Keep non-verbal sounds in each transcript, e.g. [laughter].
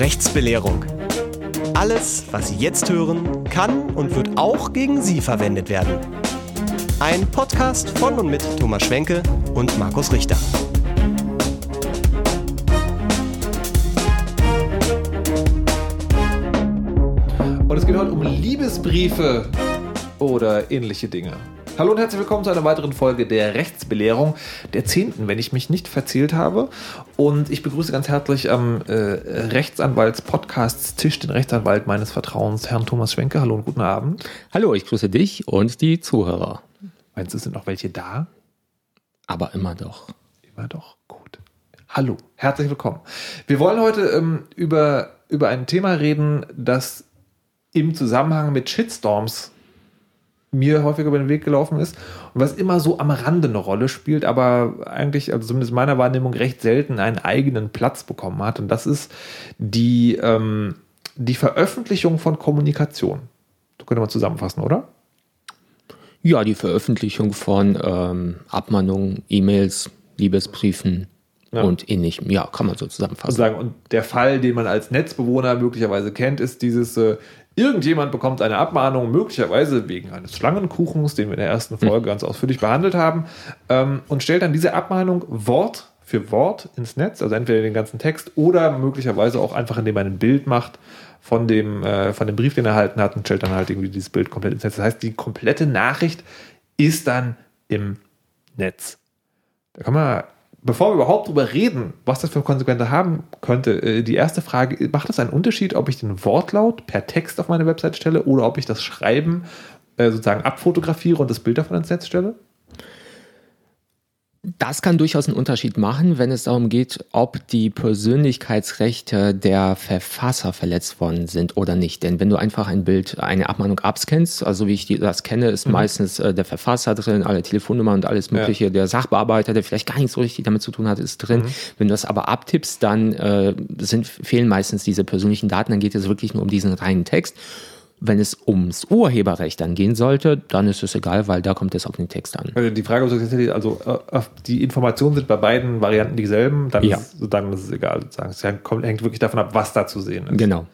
Rechtsbelehrung. Alles, was Sie jetzt hören, kann und wird auch gegen Sie verwendet werden. Ein Podcast von und mit Thomas Schwenke und Markus Richter. Und es geht heute um Liebesbriefe oder ähnliche Dinge. Hallo und herzlich willkommen zu einer weiteren Folge der Rechtsbelehrung, der zehnten, wenn ich mich nicht verzählt habe. Und ich begrüße ganz herzlich am äh, Rechtsanwalts-Podcasts-Tisch den Rechtsanwalt meines Vertrauens, Herrn Thomas Schwenke. Hallo und guten Abend. Hallo, ich grüße dich und die Zuhörer. Meinst du, es sind noch welche da? Aber immer doch. Immer doch. Gut. Hallo, herzlich willkommen. Wir wollen heute ähm, über, über ein Thema reden, das im Zusammenhang mit Shitstorms mir häufiger über den Weg gelaufen ist und was immer so am Rande eine Rolle spielt, aber eigentlich, also zumindest meiner Wahrnehmung, recht selten einen eigenen Platz bekommen hat. Und das ist die, ähm, die Veröffentlichung von Kommunikation. Das könnte man zusammenfassen, oder? Ja, die Veröffentlichung von ähm, Abmahnungen, E-Mails, Liebesbriefen ja. und ähnlichem. Ja, kann man so zusammenfassen. Und, sagen, und der Fall, den man als Netzbewohner möglicherweise kennt, ist dieses, äh, Irgendjemand bekommt eine Abmahnung, möglicherweise wegen eines Schlangenkuchens, den wir in der ersten Folge hm. ganz ausführlich behandelt haben, ähm, und stellt dann diese Abmahnung Wort für Wort ins Netz, also entweder den ganzen Text oder möglicherweise auch einfach, indem man ein Bild macht von dem, äh, von dem Brief, den er erhalten hat und stellt dann halt irgendwie dieses Bild komplett ins Netz. Das heißt, die komplette Nachricht ist dann im Netz. Da kann man bevor wir überhaupt darüber reden, was das für Konsequenzen haben könnte, äh, die erste Frage, macht es einen Unterschied, ob ich den Wortlaut per Text auf meine Website stelle oder ob ich das Schreiben äh, sozusagen abfotografiere und das Bild davon ins Netz stelle? Das kann durchaus einen Unterschied machen, wenn es darum geht, ob die Persönlichkeitsrechte der Verfasser verletzt worden sind oder nicht. Denn wenn du einfach ein Bild, eine Abmahnung abscannst, also wie ich das kenne, ist mhm. meistens äh, der Verfasser drin, alle Telefonnummern und alles Mögliche. Ja. Der Sachbearbeiter, der vielleicht gar nichts so richtig damit zu tun hat, ist drin. Mhm. Wenn du das aber abtippst, dann äh, sind, fehlen meistens diese persönlichen Daten. Dann geht es wirklich nur um diesen reinen Text. Wenn es ums Urheberrecht dann gehen sollte, dann ist es egal, weil da kommt es auf den Text an. Also die Frage ist also äh, die Informationen sind bei beiden Varianten dieselben, dann, ja. ist, dann ist es egal. Sozusagen. Es hängt wirklich davon ab, was da zu sehen ist. Genau.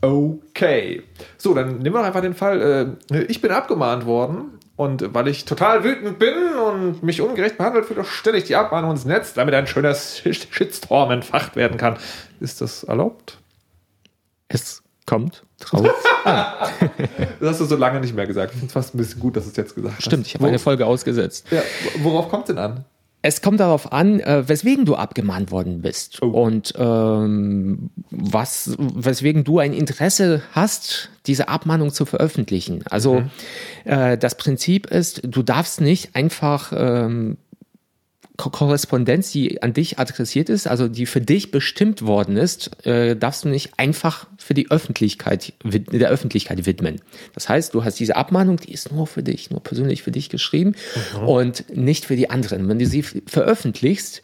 Okay. So, dann nehmen wir einfach den Fall, äh, ich bin abgemahnt worden und weil ich total wütend bin und mich ungerecht behandelt fühle, stelle ich die Abmahnung ins Netz, damit ein schöner Shitstorm entfacht werden kann. Ist das erlaubt? Es kommt drauf an. [laughs] das hast du so lange nicht mehr gesagt. Ich finde es fast ein bisschen gut, dass du es jetzt gesagt hast. Stimmt, ich habe eine Folge ausgesetzt. Ja, worauf kommt es denn an? Es kommt darauf an, äh, weswegen du abgemahnt worden bist oh. und ähm, was, weswegen du ein Interesse hast, diese Abmahnung zu veröffentlichen. Also mhm. äh, das Prinzip ist, du darfst nicht einfach ähm, Korrespondenz, die an dich adressiert ist, also die für dich bestimmt worden ist, äh, darfst du nicht einfach für die Öffentlichkeit, der Öffentlichkeit widmen. Das heißt, du hast diese Abmahnung, die ist nur für dich, nur persönlich für dich geschrieben mhm. und nicht für die anderen. Wenn du sie veröffentlichst,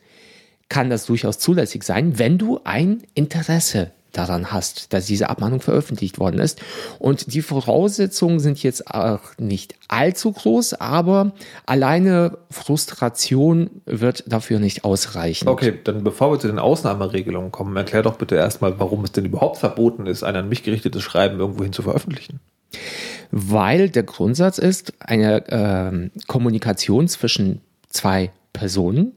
kann das durchaus zulässig sein, wenn du ein Interesse daran hast, dass diese Abmahnung veröffentlicht worden ist. Und die Voraussetzungen sind jetzt auch nicht allzu groß, aber alleine Frustration wird dafür nicht ausreichen. Okay, dann bevor wir zu den Ausnahmeregelungen kommen, erklär doch bitte erstmal, warum es denn überhaupt verboten ist, ein an mich gerichtetes Schreiben irgendwohin zu veröffentlichen. Weil der Grundsatz ist, eine äh, Kommunikation zwischen zwei Personen,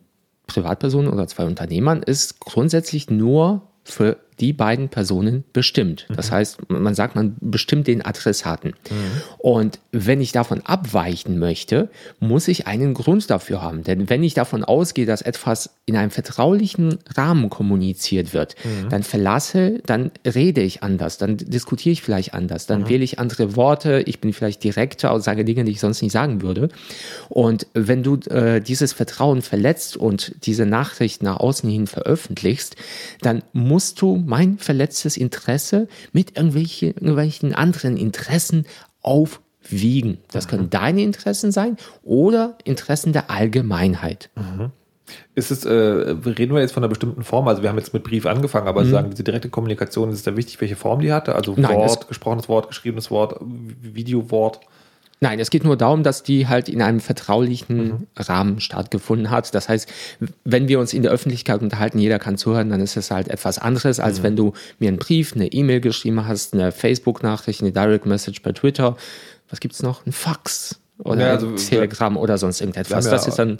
Privatpersonen oder zwei Unternehmern, ist grundsätzlich nur für die beiden Personen bestimmt. Das mhm. heißt, man sagt, man bestimmt den Adressaten. Mhm. Und wenn ich davon abweichen möchte, muss ich einen Grund dafür haben. Denn wenn ich davon ausgehe, dass etwas in einem vertraulichen Rahmen kommuniziert wird, mhm. dann verlasse, dann rede ich anders, dann diskutiere ich vielleicht anders, dann mhm. wähle ich andere Worte, ich bin vielleicht direkter und sage Dinge, die ich sonst nicht sagen würde. Und wenn du äh, dieses Vertrauen verletzt und diese Nachricht nach außen hin veröffentlichst, dann musst du verletztes Interesse mit irgendwelche, irgendwelchen anderen Interessen aufwiegen. Das können deine Interessen sein oder Interessen der Allgemeinheit. Mhm. Ist es, äh, reden wir jetzt von einer bestimmten Form? Also wir haben jetzt mit Brief angefangen, aber mhm. sagen, diese direkte Kommunikation, ist es da wichtig, welche Form die hatte? Also Nein, Wort, gesprochenes Wort, geschriebenes Wort, Videowort? Nein, es geht nur darum, dass die halt in einem vertraulichen Mhm. Rahmen stattgefunden hat. Das heißt, wenn wir uns in der Öffentlichkeit unterhalten, jeder kann zuhören, dann ist es halt etwas anderes, als Mhm. wenn du mir einen Brief, eine E-Mail geschrieben hast, eine Facebook-Nachricht, eine Direct Message bei Twitter. Was gibt's noch? Ein Fax oder Ja, also, Telegram oder sonst irgendetwas. Haben Das ja- ist dann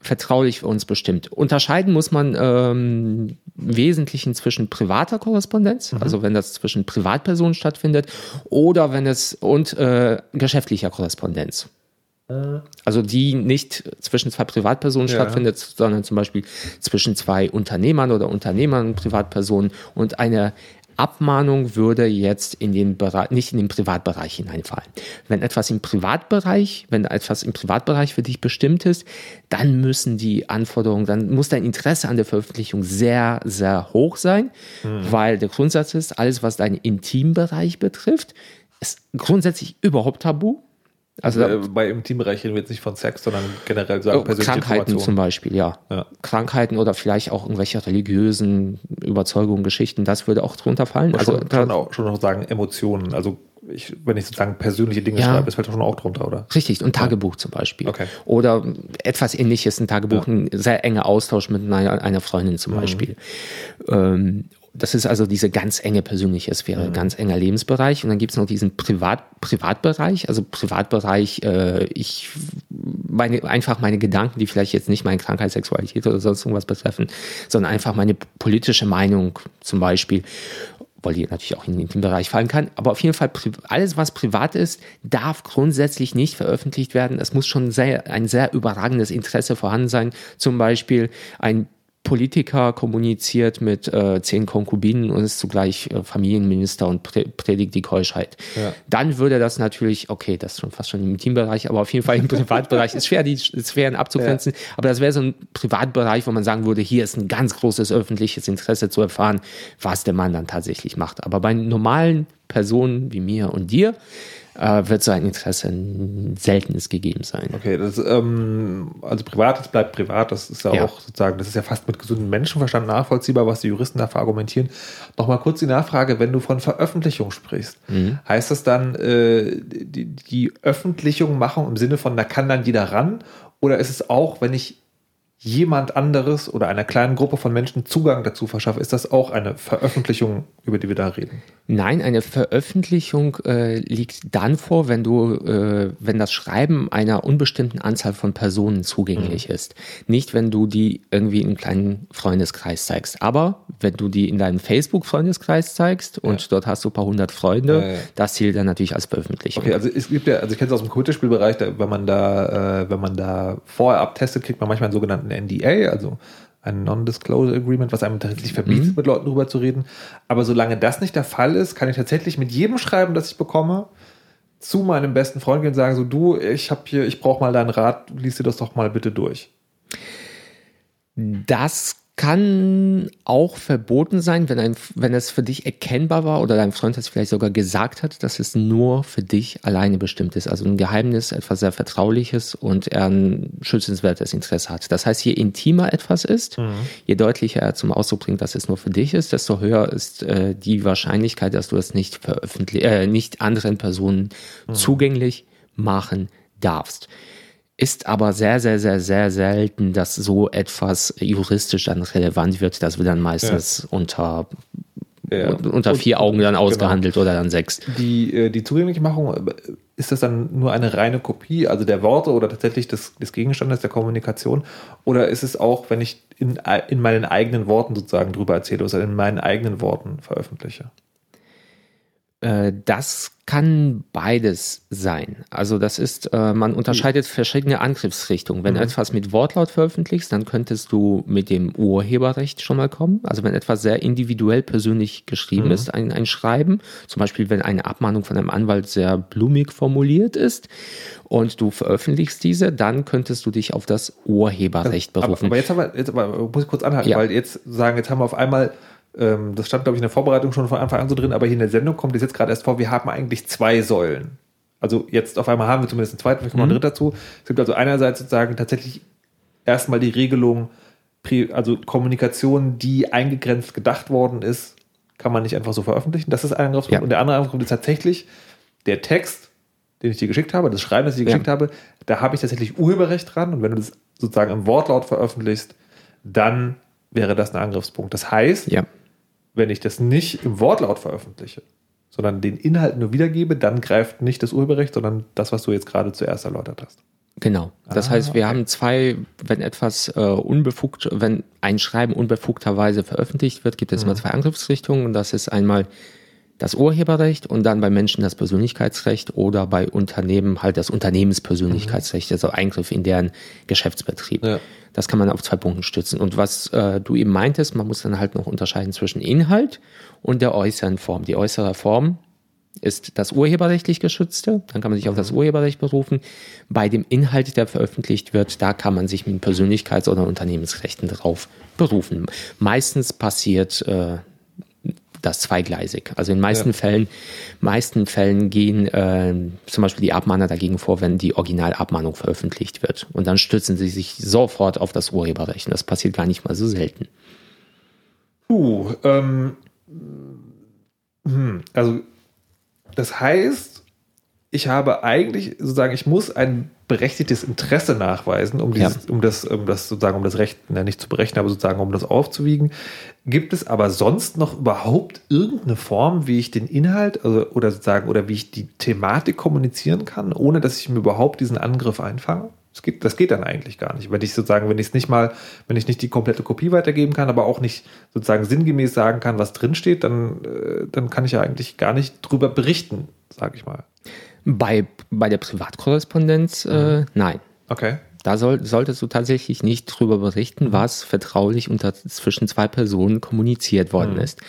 vertraulich für uns bestimmt. Unterscheiden muss man ähm, im Wesentlichen zwischen privater Korrespondenz, also wenn das zwischen Privatpersonen stattfindet, oder wenn es und äh, geschäftlicher Korrespondenz. Also die nicht zwischen zwei Privatpersonen Ja. stattfindet, sondern zum Beispiel zwischen zwei Unternehmern oder Unternehmern, Privatpersonen und eine Abmahnung würde jetzt in den Bereich, nicht in den Privatbereich hineinfallen. Wenn etwas im Privatbereich, wenn etwas im Privatbereich für dich bestimmt ist, dann müssen die Anforderungen, dann muss dein Interesse an der Veröffentlichung sehr, sehr hoch sein, weil der Grundsatz ist, alles, was deinen Intimbereich betrifft, ist grundsätzlich überhaupt tabu. Also Äh, bei im Teambereich reden wir jetzt nicht von Sex, sondern generell sagen Oh, persönliche Krankheiten zum. Beispiel, ja. Ja. Krankheiten oder vielleicht auch irgendwelche religiösen Überzeugungen, Geschichten, das würde auch drunter fallen. Also schon, da, schon, auch, schon auch sagen Emotionen. Also ich, wenn ich sozusagen persönliche Dinge Ja. schreibe, das fällt schon auch drunter, oder? richtig, und Tagebuch zum Beispiel. Okay. Oder etwas ähnliches, ein Tagebuch, Ja. Mhm. ein sehr enger Austausch mit einer, einer Freundin zum Beispiel. Ähm, das ist also diese ganz enge persönliche Sphäre, Mhm. ganz enger Lebensbereich. Und dann gibt es noch diesen Privat, Privatbereich, also Privatbereich, äh, ich meine, einfach meine Gedanken, die vielleicht jetzt nicht meine Krankheit, Sexualität oder sonst irgendwas betreffen, sondern einfach meine politische Meinung zum Beispiel, weil die natürlich auch in den Intimbereich fallen kann. Aber auf jeden Fall, alles, was privat ist, darf grundsätzlich nicht veröffentlicht werden. Es muss schon sehr, ein sehr überragendes Interesse vorhanden sein. Zum Beispiel ein Politiker kommuniziert mit äh, zehn Konkubinen und ist zugleich äh, Familienminister und prä predigt die Keuschheit. Ja. Dann würde das natürlich, okay, das ist schon fast schon im Teambereich, aber auf jeden Fall im [laughs] Privatbereich ist schwer, die Sphären abzugrenzen. Aber das wäre so ein Privatbereich, wo man sagen würde, hier ist ein ganz großes öffentliches Interesse zu erfahren, was der Mann dann tatsächlich macht. Aber bei normalen Personen wie mir und dir äh, wird so ein Interesse ein seltenes gegeben sein. Okay, das, ähm, also privat, das bleibt privat, das ist ja, Ja. auch sozusagen, das ist ja fast mit gesundem Menschenverstand nachvollziehbar, was die Juristen dafür argumentieren. Nochmal kurz die Nachfrage, wenn du von Veröffentlichung sprichst, heißt das dann äh, die, die Öffentlichung machen im Sinne von, da kann dann jeder ran? Oder ist es auch, wenn ich jemand anderes oder einer kleinen Gruppe von Menschen Zugang dazu verschaffe, ist das auch eine Veröffentlichung, über die wir da reden? Nein, eine Veröffentlichung äh, liegt dann vor, wenn du, äh, wenn das Schreiben einer unbestimmten Anzahl von Personen zugänglich ist. Nicht, wenn du die irgendwie in einem kleinen Freundeskreis zeigst. Aber wenn du die in deinem Facebook-Freundeskreis zeigst und dort hast du ein paar hundert Freunde, Ja, ja. das zählt dann natürlich als Veröffentlichung. Okay, also es gibt ja, also ich kenne es aus dem Computerspielbereich, da, wenn man da, äh, wenn man da vorher abtestet, kriegt man manchmal einen sogenannten NDA, also ein Non-Disclosure Agreement, was einem tatsächlich verbietet, mit Leuten drüber zu reden. Aber solange das nicht der Fall ist, kann ich tatsächlich mit jedem schreiben, das ich bekomme, zu meinem besten Freund gehen und sagen, so du, ich habe hier, ich brauche mal deinen Rat, lies dir das doch mal bitte durch. Das kann auch verboten sein, wenn, ein, wenn es für dich erkennbar war oder dein Freund es vielleicht sogar gesagt hat, dass es nur für dich alleine bestimmt ist. Also ein Geheimnis, etwas sehr Vertrauliches und er ein schützenswertes Interesse hat. Das heißt, je intimer etwas ist, je deutlicher er zum Ausdruck bringt, dass es nur für dich ist, desto höher ist äh, die Wahrscheinlichkeit, dass du es nicht veröffentlichen, äh, nicht anderen Personen zugänglich machen darfst ist aber sehr, sehr, sehr, sehr selten, dass so etwas juristisch dann relevant wird. Das wird dann meistens unter, Ja. unter Und- vier Augen dann ausgehandelt oder dann sechs. Die, äh, die Zugänglichmachung, äh, ist das dann nur eine reine Kopie, also der Worte oder tatsächlich des, des Gegenstandes der Kommunikation? Oder ist es auch, wenn ich in, in meinen eigenen Worten sozusagen drüber erzähle oder in meinen eigenen Worten veröffentliche? Äh, Das kann beides sein. Also das ist, äh, man unterscheidet verschiedene Angriffsrichtungen. Wenn du etwas mit Wortlaut veröffentlichst, dann könntest du mit dem Urheberrecht schon mal kommen. Also wenn etwas sehr individuell persönlich geschrieben ist, ein, ein Schreiben, zum Beispiel wenn eine Abmahnung von einem Anwalt sehr blumig formuliert ist und du veröffentlichst diese, dann könntest du dich auf das Urheberrecht Aber, berufen. aber jetzt haben wir, jetzt aber, muss ich kurz anhalten, Ja. weil jetzt sagen, jetzt haben wir auf einmal, ähm, das stand glaube ich in der Vorbereitung schon von Anfang an so drin, aber hier in der Sendung kommt es jetzt gerade erst vor, wir haben eigentlich zwei Säulen. Also jetzt auf einmal haben wir zumindest einen zweiten, vielleicht kommt noch ein dritter dazu. Es gibt also einerseits sozusagen tatsächlich erstmal die Regelung, also Kommunikation, die eingegrenzt gedacht worden ist, kann man nicht einfach so veröffentlichen. Das ist ein Angriffspunkt. Ja. Und der andere Angriffspunkt ist tatsächlich der Text, den ich dir geschickt habe, das Schreiben, das ich dir Ja. geschickt habe, da habe ich tatsächlich Urheberrecht dran. Und wenn du das sozusagen im Wortlaut veröffentlichst, dann wäre das ein Angriffspunkt. Das heißt, Ja. Wenn ich das nicht im Wortlaut veröffentliche, sondern den Inhalt nur wiedergebe, dann greift nicht das Urheberrecht, sondern das, was du jetzt gerade zuerst erläutert hast. Genau. Das Ah, heißt, wir okay. haben zwei, wenn etwas äh, unbefugt, wenn ein Schreiben unbefugterweise veröffentlicht wird, gibt es Mhm. immer zwei Angriffsrichtungen. Und das ist einmal das Urheberrecht und dann bei Menschen das Persönlichkeitsrecht oder bei Unternehmen halt das Unternehmenspersönlichkeitsrecht, also Eingriff in deren Geschäftsbetrieb. Ja. Das kann man auf zwei Punkten stützen. Und was äh, du eben meintest, man muss dann halt noch unterscheiden zwischen Inhalt und der äußeren Form. Die äußere Form ist das urheberrechtlich geschützte, dann kann man sich auf das Urheberrecht berufen. Bei dem Inhalt, der veröffentlicht wird, da kann man sich mit Persönlichkeits- oder Unternehmensrechten drauf berufen. Meistens passiert äh, das zweigleisig. Also in den meisten Ja. Fällen, meisten Fällen gehen äh, zum Beispiel die Abmahner dagegen vor, wenn die Originalabmahnung veröffentlicht wird. Und dann stützen sie sich sofort auf das Urheberrecht. Und das passiert gar nicht mal so selten. Puh, ähm, hm, also das heißt, ich habe eigentlich sozusagen, ich muss ein berechtigtes Interesse nachweisen, um, dieses, um das, um das sozusagen, um das Recht, na, nicht zu berechnen, aber sozusagen, um das aufzuwiegen. Gibt es aber sonst noch überhaupt irgendeine Form, wie ich den Inhalt also, oder sozusagen, oder wie ich die Thematik kommunizieren kann, ohne dass ich mir überhaupt diesen Angriff einfange? Das geht, das geht dann eigentlich gar nicht. Wenn ich sozusagen, wenn ich es nicht mal, wenn ich nicht die komplette Kopie weitergeben kann, aber auch nicht sozusagen sinngemäß sagen kann, was drinsteht, dann, äh, dann kann ich ja eigentlich gar nicht drüber berichten, sage ich mal. Bei, bei der Privatkorrespondenz, äh, nein. Okay. Da soll, solltest du tatsächlich nicht drüber berichten, was vertraulich unter zwischen zwei Personen kommuniziert worden ist.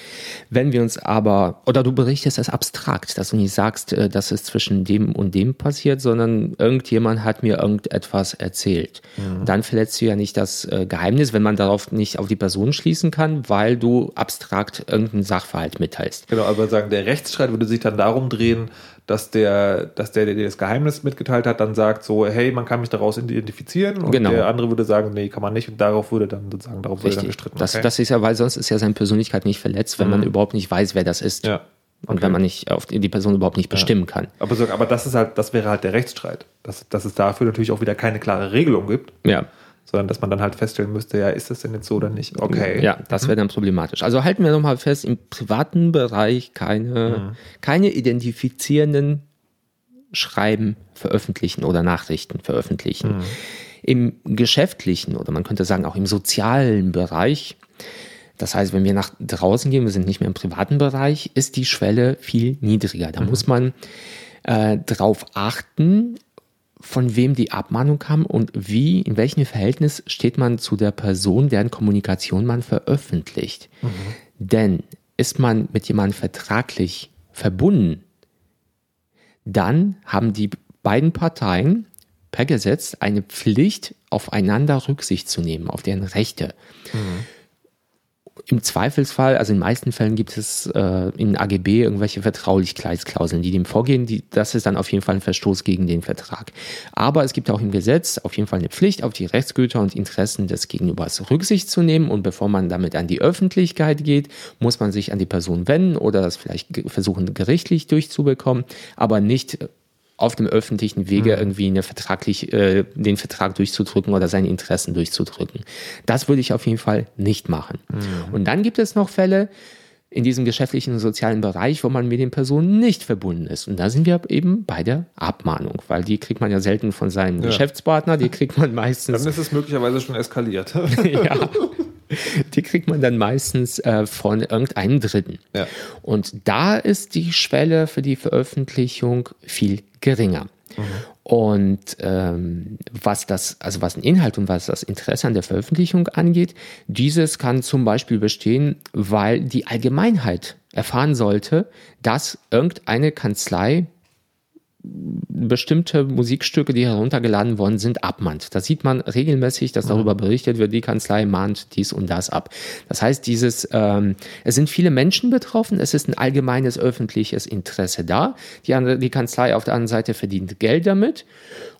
Wenn wir uns aber, oder du berichtest es abstrakt, dass du nicht sagst, äh, dass es zwischen dem und dem passiert, sondern irgendjemand hat mir irgendetwas erzählt. Dann verletzt du ja nicht das äh, Geheimnis, wenn man darauf nicht auf die Person schließen kann, weil du abstrakt irgendeinen Sachverhalt mitteilst. Genau, aber sagen, der Rechtsstreit würde sich dann darum drehen, dass der, dass der, der dir das Geheimnis mitgeteilt hat, dann sagt so, hey, man kann mich daraus identifizieren und Genau. der andere würde sagen, nee, kann man nicht und darauf würde dann sozusagen, darauf würde dann Richtig. gestritten. Das, okay. das ist ja, weil sonst ist ja seine Persönlichkeit nicht verletzt, wenn man überhaupt nicht weiß, wer das ist. ja. Und Okay. wenn man nicht auf die, die Person überhaupt nicht bestimmen kann. Aber, so, aber das ist halt, das wäre halt der Rechtsstreit. Dass, dass es dafür natürlich auch wieder keine klare Regelung gibt, Ja. Sondern dass man dann halt feststellen müsste, ja, ist das denn jetzt so oder nicht? Okay. Ja, das wäre dann problematisch. Also halten wir nochmal fest, im privaten Bereich keine, keine identifizierenden Schreiben veröffentlichen oder Nachrichten veröffentlichen. Im geschäftlichen oder man könnte sagen auch im sozialen Bereich, das heißt, wenn wir nach draußen gehen, wir sind nicht mehr im privaten Bereich, ist die Schwelle viel niedriger. Da muss man äh, drauf achten, von wem die Abmahnung kam und wie, in welchem Verhältnis steht man zu der Person, deren Kommunikation man veröffentlicht. Denn ist man mit jemandem vertraglich verbunden, dann haben die beiden Parteien per Gesetz eine Pflicht, aufeinander Rücksicht zu nehmen, auf deren Rechte. Im Zweifelsfall, also in den meisten Fällen gibt es äh, in AGB irgendwelche Vertraulichkeitsklauseln, die dem vorgehen. Die, das ist dann auf jeden Fall ein Verstoß gegen den Vertrag. Aber es gibt auch im Gesetz auf jeden Fall eine Pflicht, auf die Rechtsgüter und Interessen des Gegenübers Rücksicht zu nehmen. Und bevor man damit an die Öffentlichkeit geht, muss man sich an die Person wenden oder das vielleicht versuchen, gerichtlich durchzubekommen, aber nicht auf dem öffentlichen Wege irgendwie eine vertraglich, äh, den Vertrag durchzudrücken oder seine Interessen durchzudrücken. Das würde ich auf jeden Fall nicht machen. Und dann gibt es noch Fälle in diesem geschäftlichen und sozialen Bereich, wo man mit den Personen nicht verbunden ist. Und da sind wir eben bei der Abmahnung, weil die kriegt man ja selten von seinem Geschäftspartner, die kriegt man meistens Dann ist es möglicherweise schon eskaliert. [laughs] [laughs] ja. Die kriegt man dann meistens äh, von irgendeinem Dritten. Ja. Und da ist die Schwelle für die Veröffentlichung viel geringer. Und ähm, was das, also was den Inhalt und was das Interesse an der Veröffentlichung angeht, dieses kann zum Beispiel bestehen, weil die Allgemeinheit erfahren sollte, dass irgendeine Kanzlei bestimmte Musikstücke, die heruntergeladen worden sind, abmahnt. Da sieht man regelmäßig, dass darüber berichtet wird, die Kanzlei mahnt dies und das ab. Das heißt, dieses, ähm, es sind viele Menschen betroffen, es ist ein allgemeines öffentliches Interesse da. Die, andere, die Kanzlei auf der anderen Seite verdient Geld damit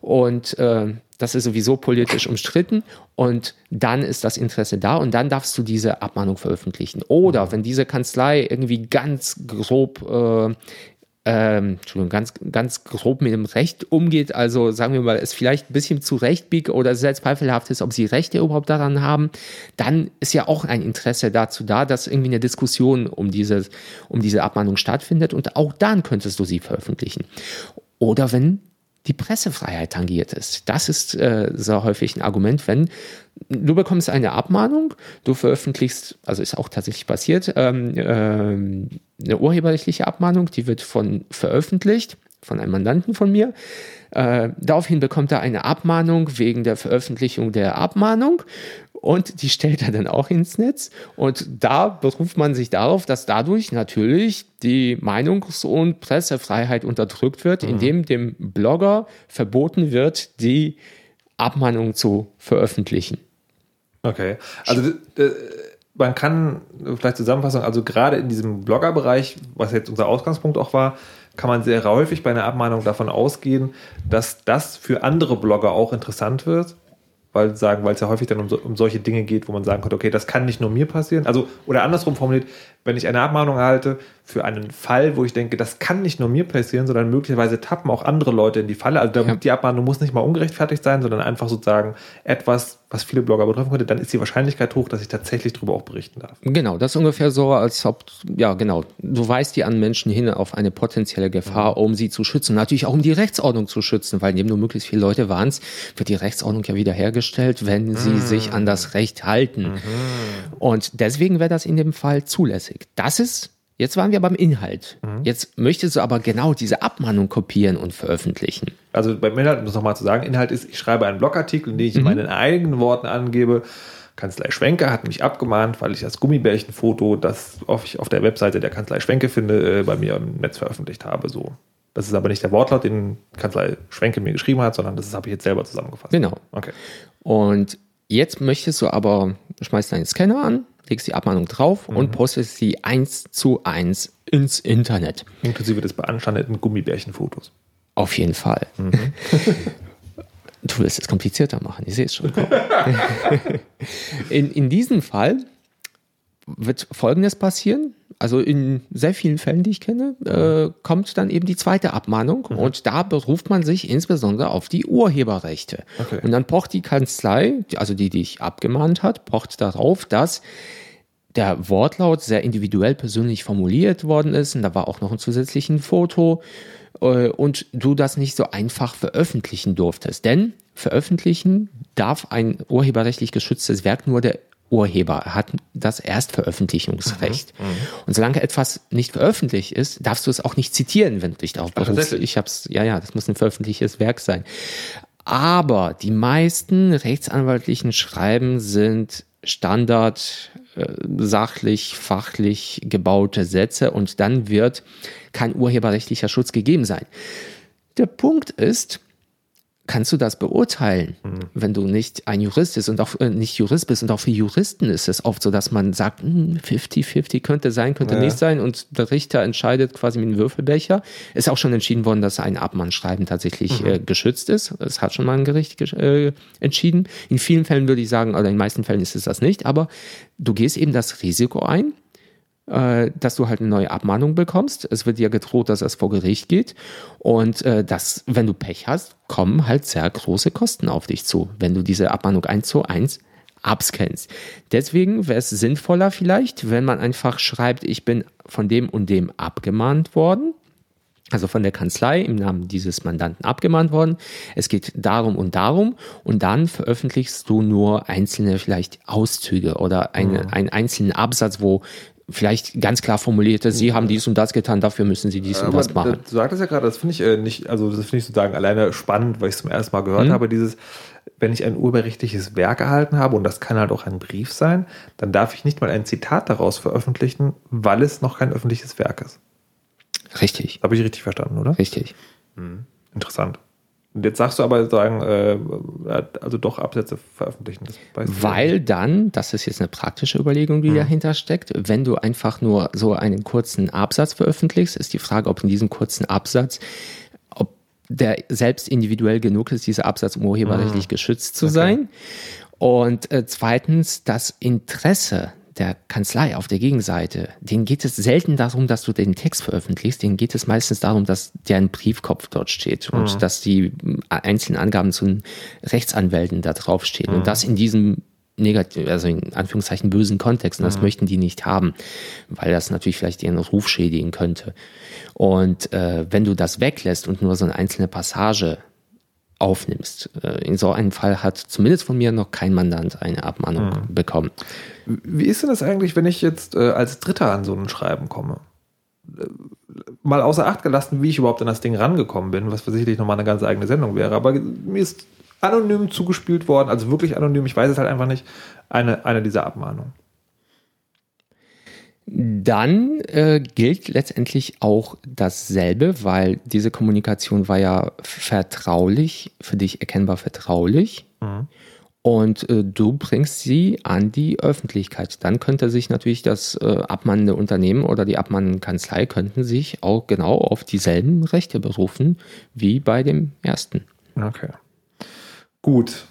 und äh, das ist sowieso politisch umstritten und dann ist das Interesse da und dann darfst du diese Abmahnung veröffentlichen. Oder wenn diese Kanzlei irgendwie ganz grob äh, ähm, ganz, ganz grob mit dem Recht umgeht, also sagen wir mal, es vielleicht ein bisschen zu Recht biegt oder sehr zweifelhaft ist, ob sie Rechte überhaupt daran haben, dann ist ja auch ein Interesse dazu da, dass irgendwie eine Diskussion um diese, um diese Abmahnung stattfindet und auch dann könntest du sie veröffentlichen. Oder wenn die Pressefreiheit tangiert ist. Das ist äh, sehr häufig ein Argument, wenn du bekommst eine Abmahnung, du veröffentlichst, also ist auch tatsächlich passiert, ähm, ähm, eine urheberrechtliche Abmahnung, die wird von veröffentlicht von einem Mandanten von mir. Äh, daraufhin bekommt er eine Abmahnung wegen der Veröffentlichung der Abmahnung und die stellt er dann auch ins Netz. Und da beruft man sich darauf, dass dadurch natürlich die Meinungs- und Pressefreiheit unterdrückt wird, mhm. indem dem Blogger verboten wird, die Abmahnung zu veröffentlichen. Okay, also äh, man kann vielleicht zusammenfassen, also gerade in diesem Blogger-Bereich, was jetzt unser Ausgangspunkt auch war, kann man sehr häufig bei einer Abmahnung davon ausgehen, dass das für andere Blogger auch interessant wird weil sagen, weil es ja häufig dann um, so, um solche Dinge geht, wo man sagen könnte, okay, das kann nicht nur mir passieren. Also, oder andersrum formuliert, wenn ich eine Abmahnung erhalte für einen Fall, wo ich denke, das kann nicht nur mir passieren, sondern möglicherweise tappen auch andere Leute in die Falle. Also ja. die Abmahnung muss nicht mal ungerechtfertigt sein, sondern einfach sozusagen etwas, was viele Blogger betreffen könnte, dann ist die Wahrscheinlichkeit hoch, dass ich tatsächlich darüber auch berichten darf. Genau, das ist ungefähr so, als ob, ja genau, du weist die an Menschen hin auf eine potenzielle Gefahr, mhm. um sie zu schützen. Natürlich auch um die Rechtsordnung zu schützen, weil indem du möglichst viele Leute warnst, wird die Rechtsordnung ja wiederhergestellt, wenn sie mhm. sich an das Recht halten. Mhm. Und deswegen wäre das in dem Fall zulässig. Das ist Jetzt waren wir beim Inhalt. Mhm. Jetzt möchtest du aber genau diese Abmahnung kopieren und veröffentlichen. Also beim Inhalt, um das nochmal zu sagen, Inhalt ist, ich schreibe einen Blogartikel, in dem ich mhm. in meinen eigenen Worten angebe, Kanzlei Schwenke hat mich abgemahnt, weil ich das Gummibärchenfoto, das ich auf der Webseite der Kanzlei Schwenke finde, äh, bei mir im Netz veröffentlicht habe. So. Das ist aber nicht der Wortlaut, den Kanzlei Schwenke mir geschrieben hat, sondern das habe ich jetzt selber zusammengefasst. Genau. Okay. Und jetzt möchtest du aber, schmeißt deinen Scanner an, legst die Abmahnung drauf mhm. und postest sie eins zu eins ins Internet. Inklusive des beanstandeten Gummibärchenfotos. Auf jeden Fall. Mhm. [laughs] Du willst es komplizierter machen, ich sehe es schon. [laughs] in, in diesem Fall wird Folgendes passieren. Also in sehr vielen Fällen, die ich kenne, äh, kommt dann eben die zweite Abmahnung mhm. und da beruft man sich insbesondere auf die Urheberrechte. Okay. Und dann pocht die Kanzlei, also die, die dich abgemahnt hat, pocht darauf, dass der Wortlaut sehr individuell persönlich formuliert worden ist und da war auch noch ein zusätzliches Foto äh, und du das nicht so einfach veröffentlichen durftest. Denn veröffentlichen darf ein urheberrechtlich geschütztes Werk nur der Urheber hat das Erstveröffentlichungsrecht. Mhm, mhm, und solange etwas nicht veröffentlicht ist, darfst du es auch nicht zitieren, wenn du dich darauf berufst. Ich hab's, ja, ja, das muss ein veröffentlichtes Werk sein. Aber die meisten rechtsanwaltlichen Schreiben sind Standard, äh, sachlich, fachlich gebaute Sätze und dann wird kein urheberrechtlicher Schutz gegeben sein. Der Punkt ist, kannst du das beurteilen, mhm. wenn du nicht ein Jurist bist und auch äh, nicht Jurist bist. Und auch für Juristen ist es oft so, dass man sagt, 50-50 hm, könnte sein, könnte ja. nicht sein. Und der Richter entscheidet quasi mit dem Würfelbecher. Ist auch schon entschieden worden, dass ein Abmannschreiben tatsächlich mhm. äh, geschützt ist. Das hat schon mal ein Gericht äh, entschieden. In vielen Fällen würde ich sagen, oder in den meisten Fällen ist es das nicht. Aber du gehst eben das Risiko ein, dass du halt eine neue Abmahnung bekommst. Es wird dir gedroht, dass es vor Gericht geht. Und äh, das, wenn du Pech hast, kommen halt sehr große Kosten auf dich zu, wenn du diese Abmahnung eins zu eins abscannst. Deswegen wäre es sinnvoller vielleicht, wenn man einfach schreibt, ich bin von dem und dem abgemahnt worden. Also von der Kanzlei im Namen dieses Mandanten abgemahnt worden. Es geht darum und darum und dann veröffentlichst du nur einzelne vielleicht Auszüge oder eine, mhm. einen einzelnen Absatz, wo vielleicht ganz klar formulierte, Sie haben dies und das getan, dafür müssen Sie dies und das machen. Du sagtest ja gerade, das finde ich äh, nicht, also das finde ich sozusagen alleine spannend, weil ich es zum ersten Mal gehört mhm. habe, dieses, wenn ich ein urheberrechtliches Werk erhalten habe, und das kann halt auch ein Brief sein, dann darf ich nicht mal ein Zitat daraus veröffentlichen, weil es noch kein öffentliches Werk ist. Richtig. Habe ich richtig verstanden, oder? Richtig. Mhm. Interessant. Und jetzt sagst du aber sagen, äh, also doch Absätze veröffentlichen. Weil dann, das ist jetzt eine praktische Überlegung, die mhm. dahinter steckt, wenn du einfach nur so einen kurzen Absatz veröffentlichst, ist die Frage, ob in diesem kurzen Absatz, ob der selbst individuell genug ist, dieser Absatz um urheberrechtlich mhm. geschützt zu okay. sein. Und äh, zweitens, das Interesse der Kanzlei auf der Gegenseite, denen geht es selten darum, dass du den Text veröffentlichst, denen geht es meistens darum, dass deren Briefkopf dort steht und dass die einzelnen Angaben zu den Rechtsanwälten da draufstehen und das in diesem negativ, also in Anführungszeichen bösen Kontext. Und das möchten die nicht haben, weil das natürlich vielleicht ihren Ruf schädigen könnte. Und äh, wenn du das weglässt und nur so eine einzelne Passage aufnimmst, äh, in so einem Fall hat zumindest von mir noch kein Mandant eine Abmahnung bekommen. Wie ist denn das eigentlich, wenn ich jetzt äh, als Dritter an so ein Schreiben komme? Äh, Mal außer Acht gelassen, wie ich überhaupt an das Ding rangekommen bin, was sicherlich nochmal eine ganz eigene Sendung wäre. Aber mir ist anonym zugespielt worden, also wirklich anonym, ich weiß es halt einfach nicht, eine, eine dieser Abmahnungen. Dann äh, gilt letztendlich auch dasselbe, weil diese Kommunikation war ja vertraulich, für dich erkennbar vertraulich. Und äh, du bringst sie an die Öffentlichkeit. Dann könnte sich natürlich das äh, abmahnende Unternehmen oder die abmahnende Kanzlei könnten sich auch genau auf dieselben Rechte berufen wie bei dem ersten. Okay. Gut.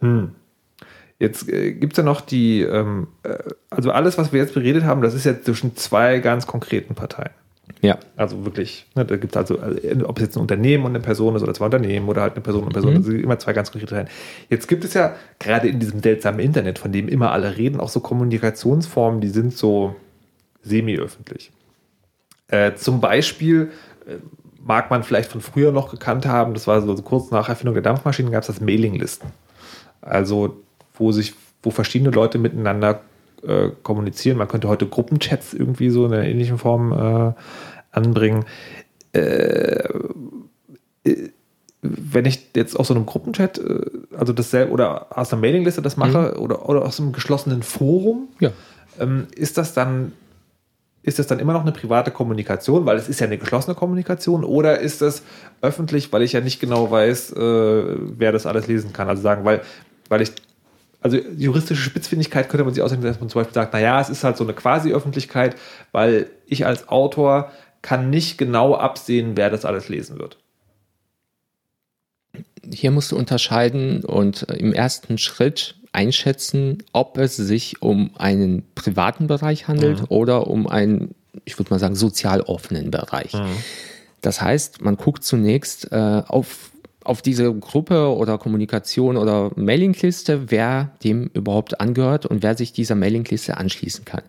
Hm. Jetzt äh, gibt es ja noch die, ähm, äh, also alles, was wir jetzt beredet haben, das ist jetzt zwischen zwei ganz konkreten Parteien. Ja. Also wirklich, ne, da gibt es also, äh, ob es jetzt ein Unternehmen und eine Person ist oder zwei Unternehmen oder halt eine Person und eine Person, Mhm. also immer zwei ganz konkrete Parteien. Jetzt gibt es ja gerade in diesem seltsamen Internet, von dem immer alle reden, auch so Kommunikationsformen, die sind so semi-öffentlich. Äh, zum Beispiel äh, mag man vielleicht von früher noch gekannt haben, das war so, so kurz nach Erfindung der Dampfmaschinen, gab es das Mailinglisten. Also, wo sich, wo verschiedene Leute miteinander äh, kommunizieren. Man könnte heute Gruppenchats irgendwie so in einer ähnlichen Form äh, anbringen. Äh, äh, wenn ich jetzt aus so einem Gruppenchat, äh, also dasselbe oder aus einer Mailingliste das mache oder, oder aus einem geschlossenen Forum, Ja. ähm, ist das dann ist das dann immer noch eine private Kommunikation, weil es ist ja eine geschlossene Kommunikation, oder ist das öffentlich, weil ich ja nicht genau weiß, äh, wer das alles lesen kann? Also sagen, weil, weil ich, also juristische Spitzfindigkeit könnte man sich ausdenken, dass man zum Beispiel sagt, naja, es ist halt so eine Quasi-Öffentlichkeit, weil ich als Autor kann nicht genau absehen, wer das alles lesen wird. Hier musst du unterscheiden und im ersten Schritt einschätzen, ob es sich um einen privaten Bereich handelt oder um einen, ich würde mal sagen, sozial offenen Bereich. Das heißt, man guckt zunächst äh, auf, auf diese Gruppe oder Kommunikation oder Mailingliste, wer dem überhaupt angehört und wer sich dieser Mailingliste anschließen kann.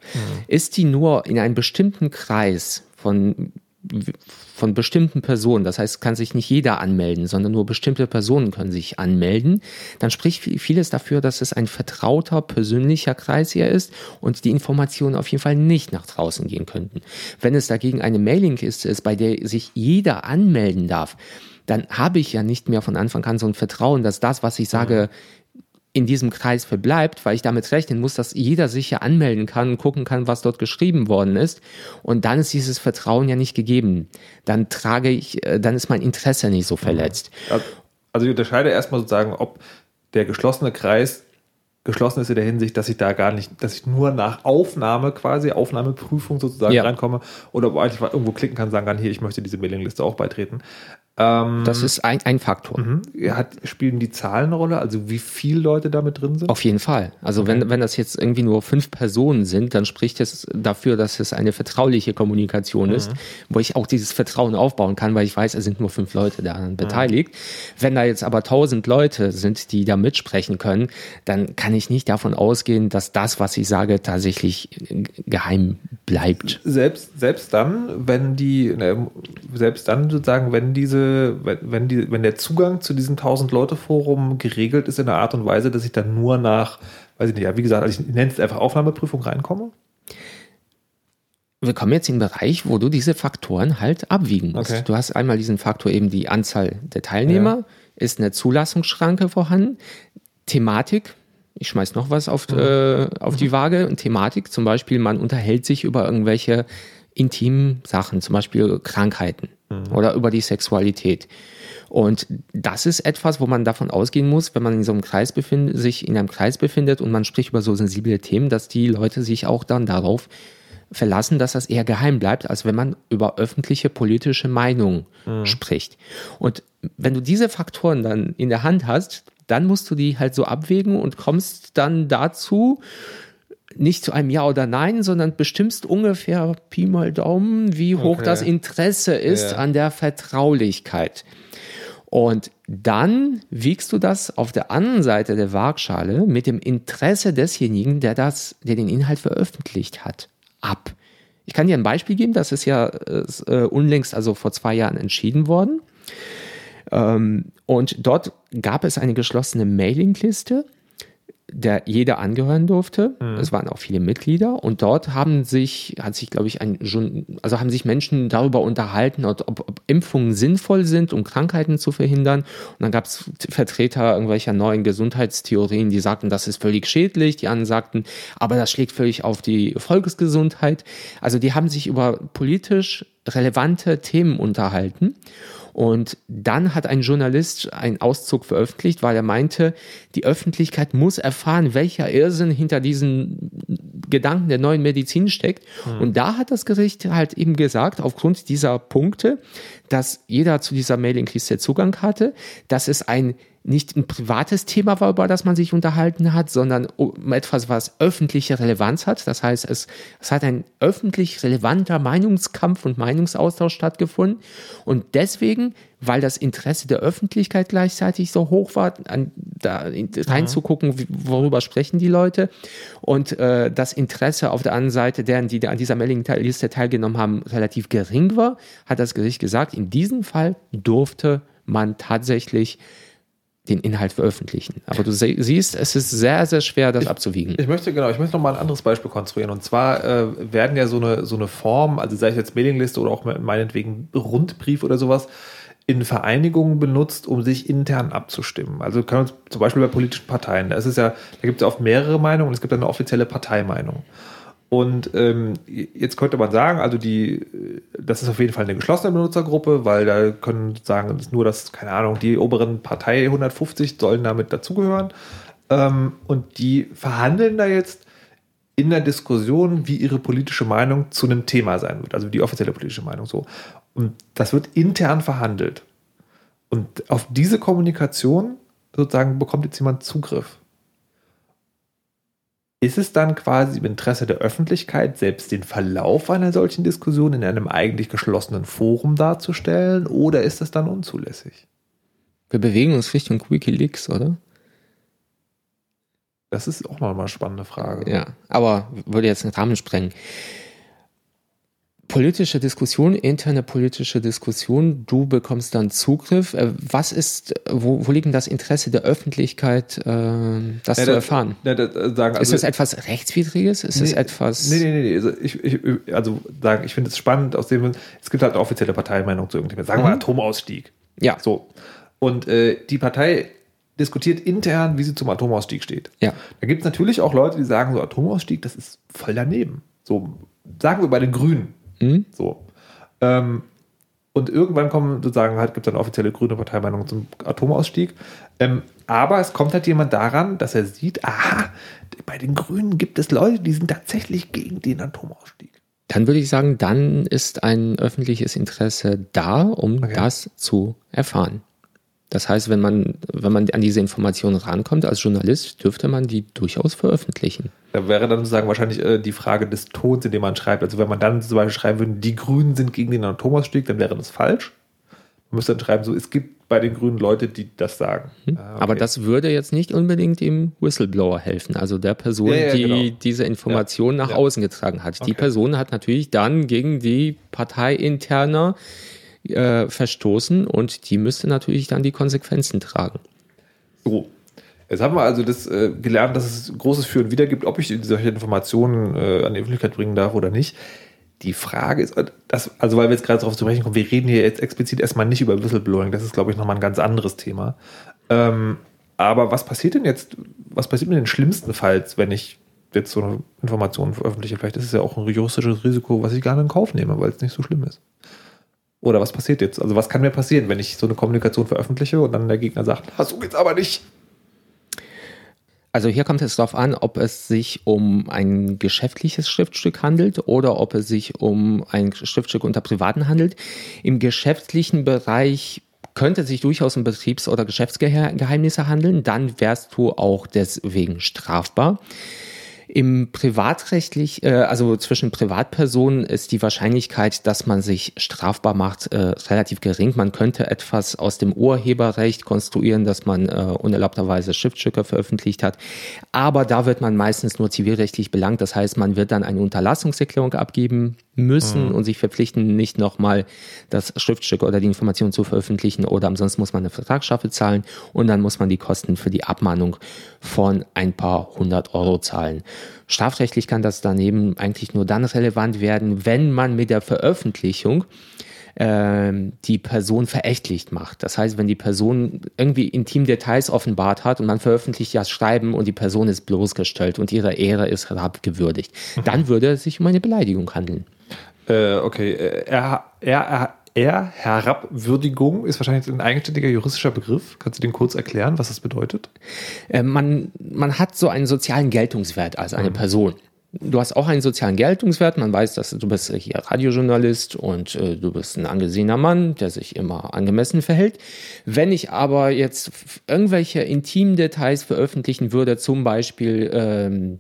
Ist die nur in einem bestimmten Kreis von von bestimmten Personen, das heißt, kann sich nicht jeder anmelden, sondern nur bestimmte Personen können sich anmelden, dann spricht viel- vieles dafür, dass es ein vertrauter, persönlicher Kreis hier ist und die Informationen auf jeden Fall nicht nach draußen gehen könnten. Wenn es dagegen eine Mailingliste ist, bei der sich jeder anmelden darf, dann habe ich ja nicht mehr von Anfang an so ein Vertrauen, dass das, was ich sage, in diesem Kreis verbleibt, weil ich damit rechnen muss, dass jeder sich ja anmelden kann und gucken kann, was dort geschrieben worden ist. Und dann ist dieses Vertrauen ja nicht gegeben. Dann trage ich, äh, dann ist mein Interesse nicht so verletzt. Also ich unterscheide erstmal sozusagen, ob der geschlossene Kreis geschlossen ist in der Hinsicht, dass ich da gar nicht, dass ich nur nach Aufnahme quasi, Aufnahmeprüfung sozusagen Ja. reinkomme oder ob ich einfach irgendwo klicken kann, sagen kann, hier, ich möchte diese Mailingliste auch beitreten. Ähm, Das ist ein, ein Faktor. mhm. hat, spielen die Zahlen eine Rolle? Also wie viele Leute damit drin sind? Auf jeden Fall. Also wenn, wenn das jetzt irgendwie nur fünf Personen sind, dann spricht es dafür, dass es eine vertrauliche Kommunikation ist, wo ich auch dieses Vertrauen aufbauen kann, weil ich weiß, es sind nur fünf Leute daran beteiligt. Wenn da jetzt aber tausend Leute sind, die da mitsprechen können, dann kann ich nicht davon ausgehen, dass das, was ich sage, tatsächlich geheim bleibt. selbst, selbst dann, wenn die, ne, selbst dann sozusagen, wenn diese, wenn, die, wenn der Zugang zu diesem 1000-Leute-Forum geregelt ist in einer Art und Weise, dass ich dann nur nach, weiß ich nicht, ja, wie gesagt, also ich nenne es einfach Aufnahmeprüfung reinkomme. Wir kommen jetzt in den Bereich, wo du diese Faktoren halt abwiegen musst. Okay. Du hast einmal diesen Faktor eben die Anzahl der Teilnehmer, ist eine Zulassungsschranke vorhanden, Thematik, ich schmeiß noch was auf, äh, auf die Waage, und Thematik, zum Beispiel, man unterhält sich über irgendwelche intimen Sachen, zum Beispiel Krankheiten oder über die Sexualität. Und das ist etwas, wo man davon ausgehen muss, wenn man in so einem Kreis befindet, sich in einem Kreis befindet und man spricht über so sensible Themen, dass die Leute sich auch dann darauf verlassen, dass das eher geheim bleibt, als wenn man über öffentliche politische Meinung spricht. Und wenn du diese Faktoren dann in der Hand hast, dann musst du die halt so abwägen und kommst dann dazu, nicht zu einem Ja oder Nein, sondern bestimmst ungefähr Pi mal Daumen, wie hoch Okay. das Interesse ist Ja. an der Vertraulichkeit. Und dann wiegst du das auf der anderen Seite der Waagschale mit dem Interesse desjenigen, der das, der den Inhalt veröffentlicht hat, ab. Ich kann dir ein Beispiel geben, das ist ja äh, unlängst, also vor zwei Jahren entschieden worden. Ähm, und dort gab es eine geschlossene Mailingliste, der jeder angehören durfte. Es waren auch viele Mitglieder und dort haben sich, hat sich, glaube ich, ein, also haben sich Menschen darüber unterhalten, ob ob Impfungen sinnvoll sind, um Krankheiten zu verhindern. Und dann gab es Vertreter irgendwelcher neuen Gesundheitstheorien, die sagten, das ist völlig schädlich. Die anderen sagten, aber das schlägt völlig auf die Volksgesundheit. Also die haben sich über politisch relevante Themen unterhalten. Und dann hat ein Journalist einen Auszug veröffentlicht, weil er meinte, die Öffentlichkeit muss erfahren, welcher Irrsinn hinter diesen Gedanken der neuen Medizin steckt. Und da hat das Gericht halt eben gesagt, aufgrund dieser Punkte, dass jeder zu dieser Mailingliste Zugang hatte, dass es ein nicht ein privates Thema war, über das man sich unterhalten hat, sondern um etwas, was öffentliche Relevanz hat. Das heißt, es, es hat ein öffentlich relevanter Meinungskampf und Meinungsaustausch stattgefunden. Und deswegen, weil das Interesse der Öffentlichkeit gleichzeitig so hoch war, an, da in- reinzugucken, worüber sprechen die Leute, und äh, das Interesse auf der anderen Seite, deren, die an dieser Mailingliste teilgenommen haben, relativ gering war, hat das Gericht gesagt, in diesem Fall durfte man tatsächlich den Inhalt veröffentlichen. Aber du sie- siehst, es ist sehr, sehr schwer, das abzuwiegen. Ich möchte, genau, ich möchte noch mal ein anderes Beispiel konstruieren. Und zwar äh, werden ja so eine, so eine Form, also sei es jetzt Mailingliste oder auch meinetwegen Rundbrief oder sowas, in Vereinigungen benutzt, um sich intern abzustimmen. Also können wir zum Beispiel bei politischen Parteien, da ist es ja, da gibt es ja oft mehrere Meinungen und es gibt eine offizielle Parteimeinung. Und ähm, jetzt könnte man sagen, also die, das ist auf jeden Fall eine geschlossene Benutzergruppe, weil da können sagen, nur das, keine Ahnung, die oberen Partei 150 sollen damit dazugehören. Ähm, und die verhandeln da jetzt in der Diskussion, wie ihre politische Meinung zu einem Thema sein wird, also die offizielle politische Meinung so. Und das wird intern verhandelt. Und auf diese Kommunikation sozusagen bekommt jetzt jemand Zugriff. Ist es dann quasi im Interesse der Öffentlichkeit, selbst den Verlauf einer solchen Diskussion in einem eigentlich geschlossenen Forum darzustellen, oder ist das dann unzulässig? Wir bewegen uns Richtung Wikileaks, oder? Das ist auch nochmal eine spannende Frage. Ja, aber würde jetzt den Rahmen sprengen. Politische Diskussion, interne politische Diskussion, du bekommst dann Zugriff. Äh, Was ist, wo, wo liegt denn das Interesse der Öffentlichkeit, äh, das Ja, zu erfahren? Ja, da, da sagen, ist also- es etwas Rechtswidriges? Ist es Nee, etwas. Nee, nee, nee. nee. Also ich, ich, also sagen, ich finde es spannend, aus dem es gibt halt eine offizielle Parteimeinung zu irgendjemandem. Sagen wir Mhm. Atomausstieg. Ja. So. Und äh, die Partei diskutiert intern, wie sie zum Atomausstieg steht. Ja. Da gibt es natürlich auch Leute, die sagen, so Atomausstieg, das ist voll daneben. So, sagen wir bei den Grünen. Mhm. So. Ähm, und irgendwann kommen sozusagen halt, gibt es eine offizielle grüne Parteimeinung zum Atomausstieg. Ähm, aber es kommt halt jemand daran, dass er sieht, aha, bei den Grünen gibt es Leute, die sind tatsächlich gegen den Atomausstieg. Dann würde ich sagen, dann ist ein öffentliches Interesse da, um Okay. das zu erfahren. Das heißt, wenn man, wenn man an diese Informationen rankommt als Journalist, dürfte man die durchaus veröffentlichen. Da wäre dann sozusagen wahrscheinlich äh, die Frage des Tons, in dem man schreibt. Also wenn man dann zum Beispiel schreiben würde, die Grünen sind gegen den Atomausstieg, dann wäre das falsch. Man müsste dann schreiben, so, es gibt bei den Grünen Leute, die das sagen. Ah, okay. Aber das würde jetzt nicht unbedingt dem Whistleblower helfen, also der Person, Ja, ja, die genau. diese Information nach Ja. außen getragen hat. Die Okay. Person hat natürlich dann gegen die Partei interner äh, verstoßen und die müsste natürlich dann die Konsequenzen tragen. So. Jetzt haben wir also das äh, gelernt, dass es großes Für und Wider gibt, ob ich solche Informationen äh, an die Öffentlichkeit bringen darf oder nicht. Die Frage ist, das, also weil wir jetzt gerade darauf zu sprechen kommen, wir reden hier jetzt explizit erstmal nicht über Whistleblowing, das ist, glaube ich, nochmal ein ganz anderes Thema. Ähm, aber was passiert denn jetzt, was passiert mir denn schlimmstenfalls, wenn ich jetzt so eine Information veröffentliche? Vielleicht ist es ja auch ein juristisches Risiko, was ich nicht in Kauf nehme, weil es nicht so schlimm ist. Oder was passiert jetzt? Also was kann mir passieren, wenn ich so eine Kommunikation veröffentliche und dann der Gegner sagt, ah, so geht's aber nicht. Also hier kommt es darauf an, ob es sich um ein geschäftliches Schriftstück handelt oder ob es sich um ein Schriftstück unter Privaten handelt. Im geschäftlichen Bereich könnte es sich durchaus um Betriebs- oder Geschäftsgeheimnisse handeln, dann wärst du auch deswegen strafbar. Im privatrechtlich, äh, also zwischen Privatpersonen ist die Wahrscheinlichkeit, dass man sich strafbar macht, äh, relativ gering. Man könnte etwas aus dem Urheberrecht konstruieren, dass man äh, unerlaubterweise Schriftstücke veröffentlicht hat. Aber da wird man meistens nur zivilrechtlich belangt. Das heißt, man wird dann eine Unterlassungserklärung abgeben müssen mhm. und sich verpflichten, nicht nochmal das Schriftstück oder die Information zu veröffentlichen oder ansonsten muss man eine Vertragsstrafe zahlen und dann muss man die Kosten für die Abmahnung von ein paar hundert Euro zahlen. Strafrechtlich kann das daneben eigentlich nur dann relevant werden, wenn man mit der Veröffentlichung ähm, die Person verächtlich macht. Das heißt, wenn die Person irgendwie intim Details offenbart hat und man veröffentlicht das Schreiben und die Person ist bloßgestellt und ihre Ehre ist herabgewürdigt, [laughs] dann würde es sich um eine Beleidigung handeln. Äh, okay, äh, er, er, er R, Herabwürdigung, ist wahrscheinlich ein eigenständiger juristischer Begriff. Kannst du den kurz erklären, was das bedeutet? Äh, man, man hat so einen sozialen Geltungswert als eine mhm. Person. Du hast auch einen sozialen Geltungswert. Man weiß, dass du bist hier Radiojournalist und äh, du bist ein angesehener Mann, der sich immer angemessen verhält. Wenn ich aber jetzt irgendwelche intimen Details veröffentlichen würde, zum Beispiel ähm,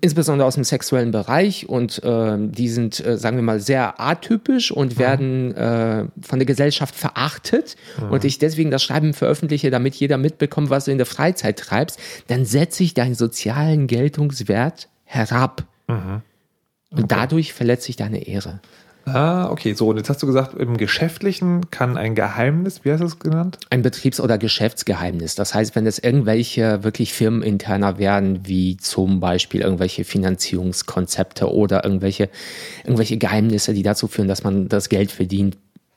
insbesondere aus dem sexuellen Bereich und äh, die sind, äh, sagen wir mal, sehr atypisch und mhm. werden äh, von der Gesellschaft verachtet mhm. und ich deswegen das Schreiben veröffentliche, damit jeder mitbekommt, was du in der Freizeit treibst, dann setze ich deinen sozialen Geltungswert herab. Mhm. Okay. Und dadurch verletze ich deine Ehre. Ah, okay. So, und jetzt hast du gesagt, im Geschäftlichen kann ein Geheimnis, wie hast du es genannt? Ein Betriebs- oder Geschäftsgeheimnis. Das heißt, wenn es irgendwelche wirklich firmeninterner werden, wie zum Beispiel irgendwelche Finanzierungskonzepte oder irgendwelche, irgendwelche Geheimnisse, die dazu führen, dass man das Geld verdient,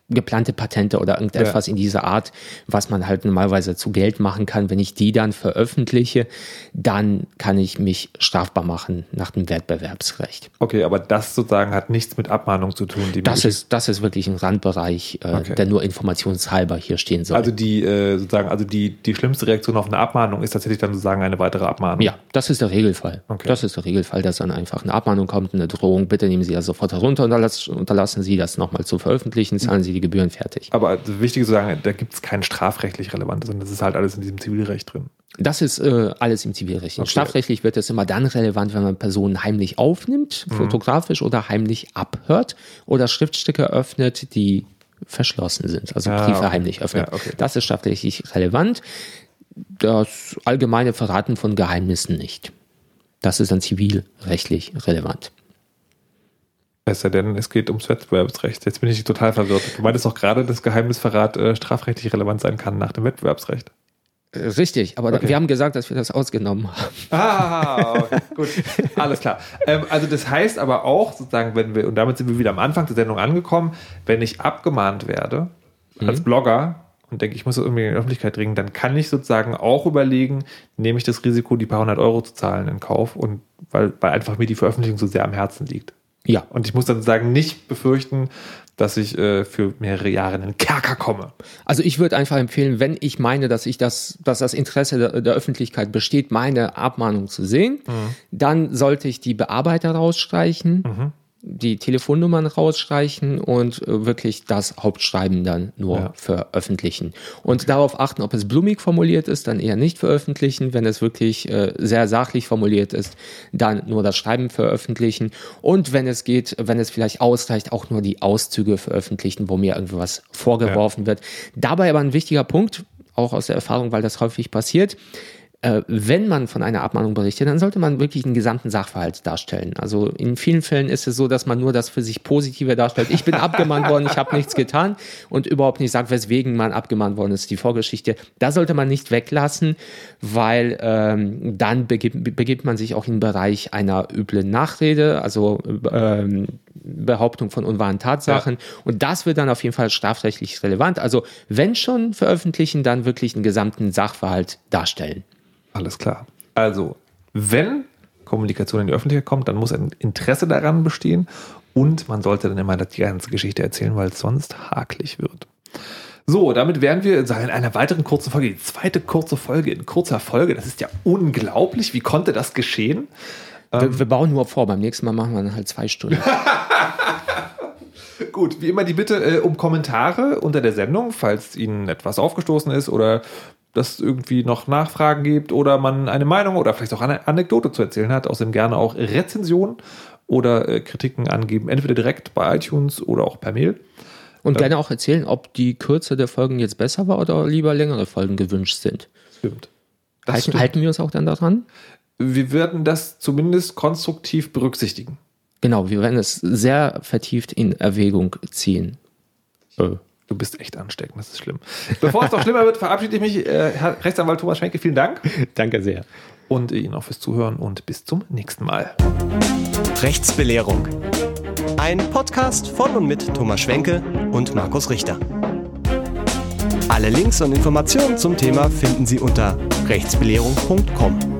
geplante Patente oder irgendetwas ja. in dieser Art, was man halt normalerweise zu Geld machen kann. Wenn ich die dann veröffentliche, dann kann ich mich strafbar machen nach dem Wettbewerbsrecht. Okay, aber das sozusagen hat nichts mit Abmahnung zu tun. das ist, das ist wirklich ein Randbereich, äh, okay. der nur informationshalber hier stehen soll. Also die äh, sozusagen, also die, die schlimmste Reaktion auf eine Abmahnung ist tatsächlich dann sozusagen eine weitere Abmahnung. Ja, das ist der Regelfall. Okay. Das ist der Regelfall, dass dann einfach eine Abmahnung kommt, eine Drohung, bitte nehmen Sie das sofort herunter und unterlassen Sie das nochmal zu veröffentlichen, zahlen Sie die die Gebühren fertig. Aber wichtig zu sagen, da gibt es kein strafrechtlich Relevantes, sondern das ist halt alles in diesem Zivilrecht drin. Das ist äh, alles im Zivilrecht. Okay. Strafrechtlich wird es immer dann relevant, wenn man Personen heimlich aufnimmt, mhm. fotografisch oder heimlich abhört oder Schriftstücke öffnet, die verschlossen sind, also ah, Briefe okay. heimlich öffnet. Ja, okay. Das ist strafrechtlich relevant. Das allgemeine Verraten von Geheimnissen nicht. Das ist dann zivilrechtlich relevant. Es sei denn, es geht ums Wettbewerbsrecht. Jetzt bin ich total verwirrt. Du meintest doch gerade, dass Geheimnisverrat äh, strafrechtlich relevant sein kann nach dem Wettbewerbsrecht. Äh, richtig, aber okay. wir haben gesagt, dass wir das ausgenommen haben. Ah, okay, gut, alles klar. Ähm, also das heißt aber auch, sozusagen, wenn wir, und damit sind wir wieder am Anfang der Sendung angekommen, wenn ich abgemahnt werde mhm. als Blogger und denke, ich muss das irgendwie in die Öffentlichkeit bringen, dann kann ich sozusagen auch überlegen, nehme ich das Risiko, die paar hundert Euro zu zahlen in Kauf und weil, weil einfach mir die Veröffentlichung so sehr am Herzen liegt. Ja. Und ich muss dann sagen, nicht befürchten, dass ich äh, für mehrere Jahre in den Kerker komme. Also ich würde einfach empfehlen, wenn ich meine, dass ich das, dass das Interesse der, der Öffentlichkeit besteht, meine Abmahnung zu sehen, mhm. dann sollte ich die Bearbeiter rausstreichen. Mhm die Telefonnummern rausstreichen und äh, wirklich das Hauptschreiben dann nur ja. veröffentlichen. Und okay. darauf achten, ob es blumig formuliert ist, dann eher nicht veröffentlichen. Wenn es wirklich äh, sehr sachlich formuliert ist, dann nur das Schreiben veröffentlichen. Und wenn es geht, wenn es vielleicht ausreicht, auch nur die Auszüge veröffentlichen, wo mir irgendwas vorgeworfen ja. wird. Dabei aber ein wichtiger Punkt, auch aus der Erfahrung, weil das häufig passiert äh, wenn man von einer Abmahnung berichtet, dann sollte man wirklich einen gesamten Sachverhalt darstellen. Also in vielen Fällen ist es so, dass man nur das für sich Positive darstellt. Ich bin [laughs] abgemahnt worden, ich habe nichts getan und überhaupt nicht sagt, weswegen man abgemahnt worden ist, die Vorgeschichte. Da sollte man nicht weglassen, weil ähm, dann begibt, begibt man sich auch in den Bereich einer üblen Nachrede, also ähm, Behauptung von unwahren Tatsachen. Ja. Und das wird dann auf jeden Fall strafrechtlich relevant. Also wenn schon veröffentlichen, dann wirklich einen gesamten Sachverhalt darstellen. Alles klar. Also, wenn Kommunikation in die Öffentlichkeit kommt, dann muss ein Interesse daran bestehen und man sollte dann immer die ganze Geschichte erzählen, weil es sonst haklich wird. So, damit wären wir in einer weiteren kurzen Folge, die zweite kurze Folge in kurzer Folge. Das ist ja unglaublich. Wie konnte das geschehen? Wir, ähm, wir bauen nur vor, beim nächsten Mal machen wir dann halt zwei Stunden. [laughs] [laughs] Gut, wie immer die Bitte äh, um Kommentare unter der Sendung, falls Ihnen etwas aufgestoßen ist oder dass irgendwie noch Nachfragen gibt oder man eine Meinung oder vielleicht auch eine Anekdote zu erzählen hat. Außerdem gerne auch Rezensionen oder äh, Kritiken angeben, entweder direkt bei iTunes oder auch per Mail. Und gerne auch erzählen, ob die Kürze der Folgen jetzt besser war oder lieber längere Folgen gewünscht sind. Stimmt. Halten, stimmt. halten wir uns auch dann daran? Wir werden das zumindest konstruktiv berücksichtigen. Genau, wir werden es sehr vertieft in Erwägung ziehen. Äh. Du bist echt ansteckend, das ist schlimm. Bevor es noch schlimmer wird, verabschiede ich mich. Äh, Herr Rechtsanwalt Thomas Schwenke, vielen Dank. Danke sehr. Und Ihnen auch fürs Zuhören und bis zum nächsten Mal. Rechtsbelehrung. Ein Podcast von und mit Thomas Schwenke und Markus Richter. Alle Links und Informationen zum Thema finden Sie unter rechtsbelehrung.com.